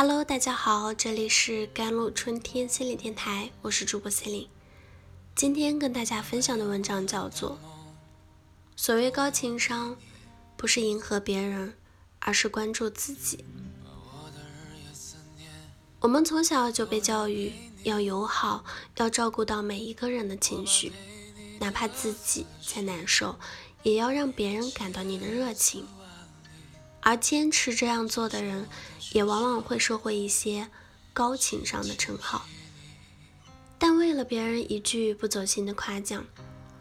Hello，大家好，这里是甘露春天心理电台，我是主播 c e l i n e 今天跟大家分享的文章叫做《所谓高情商，不是迎合别人，而是关注自己》。我们从小就被教育要友好，要照顾到每一个人的情绪，哪怕自己再难受，也要让别人感到你的热情。而坚持这样做的人，也往往会收获一些高情商的称号。但为了别人一句不走心的夸奖，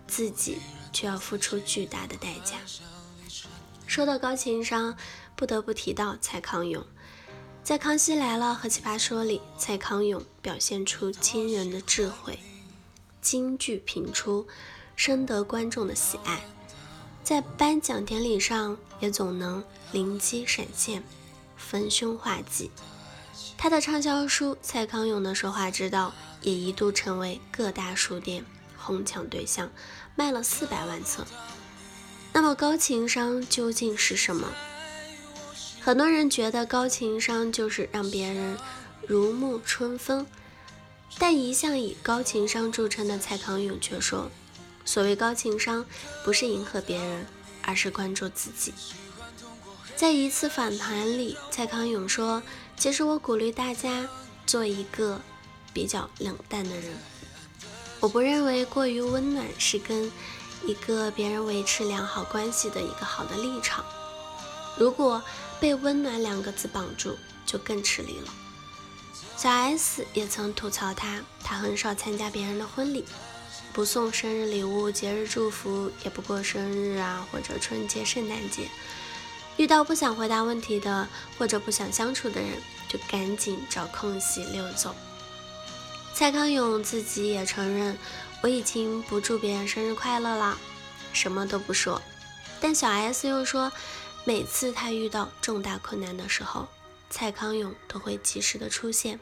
自己却要付出巨大的代价。说到高情商，不得不提到蔡康永。在《康熙来了》和《奇葩说》里，蔡康永表现出惊人的智慧，金句频出，深得观众的喜爱。在颁奖典礼上，也总能灵机闪现，逢凶化吉。他的畅销书《蔡康永的说话之道》也一度成为各大书店哄抢对象，卖了四百万册。那么，高情商究竟是什么？很多人觉得高情商就是让别人如沐春风，但一向以高情商著称的蔡康永却说：“所谓高情商，不是迎合别人，而是关注自己。”在一次访谈里，蔡康永说：“其实我鼓励大家做一个比较冷淡的人，我不认为过于温暖是跟一个别人维持良好关系的一个好的立场。”如果被“温暖”两个字绑住，就更吃力了。小 S 也曾吐槽他，他很少参加别人的婚礼，不送生日礼物、节日祝福，也不过生日啊或者春节、圣诞节。遇到不想回答问题的或者不想相处的人，就赶紧找空隙溜走。蔡康永自己也承认，我已经不祝别人生日快乐了，什么都不说。但小 S 又说。每次他遇到重大困难的时候，蔡康永都会及时的出现，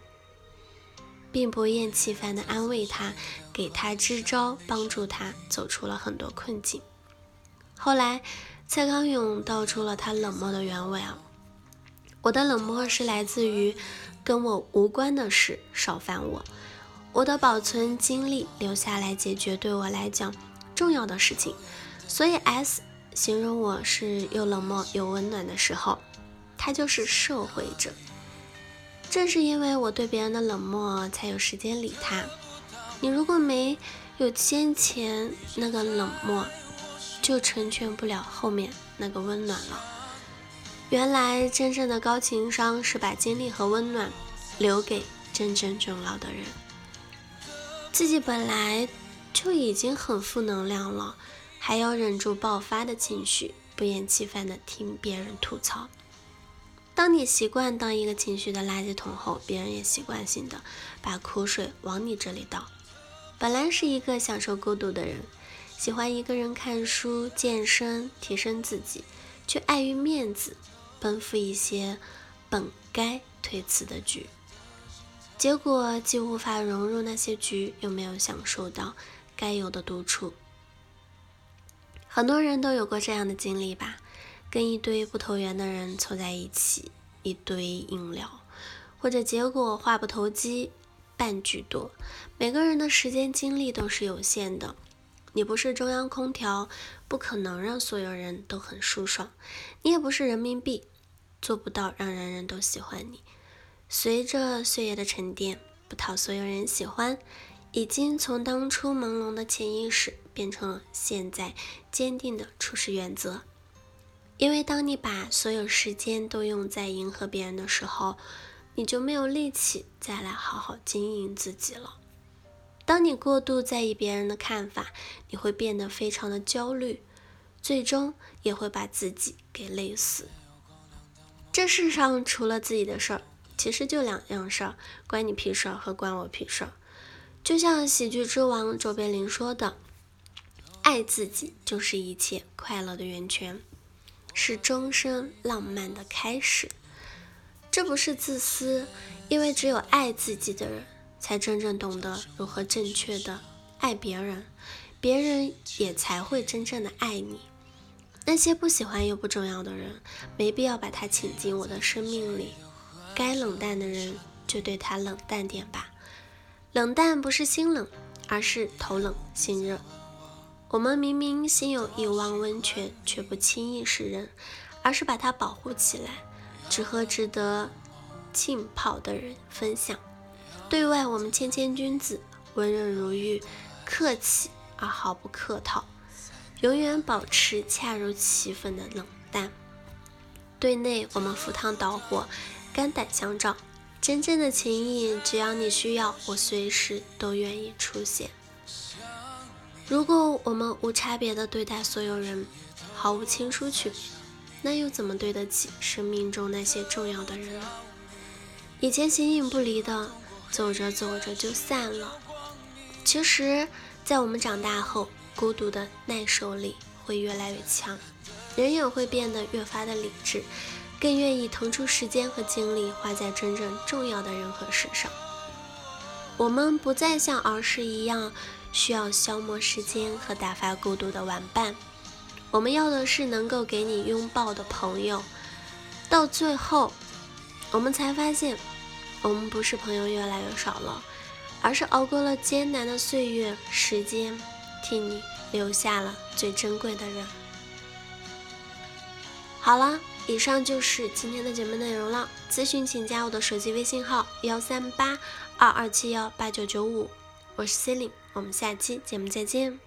并不厌其烦的安慰他，给他支招，帮助他走出了很多困境。后来，蔡康永道出了他冷漠的原委啊，我的冷漠是来自于跟我无关的事少烦我，我的保存精力留下来解决对我来讲重要的事情，所以 S。形容我是又冷漠又温暖的时候，他就是社会者。正是因为我对别人的冷漠，才有时间理他。你如果没有先前那个冷漠，就成全不了后面那个温暖了。原来真正的高情商是把精力和温暖留给真正重要的人。自己本来就已经很负能量了。还要忍住爆发的情绪，不厌其烦地听别人吐槽。当你习惯当一个情绪的垃圾桶后，别人也习惯性的把苦水往你这里倒。本来是一个享受孤独的人，喜欢一个人看书、健身、提升自己，却碍于面子奔赴一些本该推辞的局，结果既无法融入那些局，又没有享受到该有的独处。很多人都有过这样的经历吧，跟一堆不投缘的人凑在一起，一堆硬聊，或者结果话不投机半句多。每个人的时间精力都是有限的，你不是中央空调，不可能让所有人都很舒爽；你也不是人民币，做不到让人人都喜欢你。随着岁月的沉淀，不讨所有人喜欢。已经从当初朦胧的潜意识变成了现在坚定的处事原则。因为当你把所有时间都用在迎合别人的时候，你就没有力气再来好好经营自己了。当你过度在意别人的看法，你会变得非常的焦虑，最终也会把自己给累死。这世上除了自己的事儿，其实就两样事儿：关你屁事儿和关我屁事儿。就像喜剧之王卓别林说的：“爱自己就是一切快乐的源泉，是终生浪漫的开始。”这不是自私，因为只有爱自己的人，才真正懂得如何正确的爱别人，别人也才会真正的爱你。那些不喜欢又不重要的人，没必要把他请进我的生命里。该冷淡的人就对他冷淡点吧。冷淡不是心冷，而是头冷心热。我们明明心有一汪温泉，却不轻易示人，而是把它保护起来，只和值得浸泡的人分享。对外，我们谦谦君子，温润如玉，客气而毫不客套，永远保持恰如其分的冷淡。对内，我们赴汤蹈火，肝胆相照，真正的情谊，只要你需要，我随时都愿意出现。如果我们无差别的对待所有人，毫无亲疏去，那又怎么对得起生命中那些重要的人呢？以前形影不离的。走着走着就散了。其实，在我们长大后，孤独的耐受力会越来越强，人也会变得越发的理智，更愿意腾出时间和精力花在真正重要的人和事上。我们不再像儿时一样需要消磨时间和打发孤独的玩伴，我们要的是能够给你拥抱的朋友。到最后，我们才发现。我们不是朋友越来越少了，而是熬过了艰难的岁月，时间替你留下了最珍贵的人。好了，以上就是今天的节目内容了。咨询请加我的手机微信号幺三八二二七幺八九九五，我是 c e l i n e 我们下期节目再见。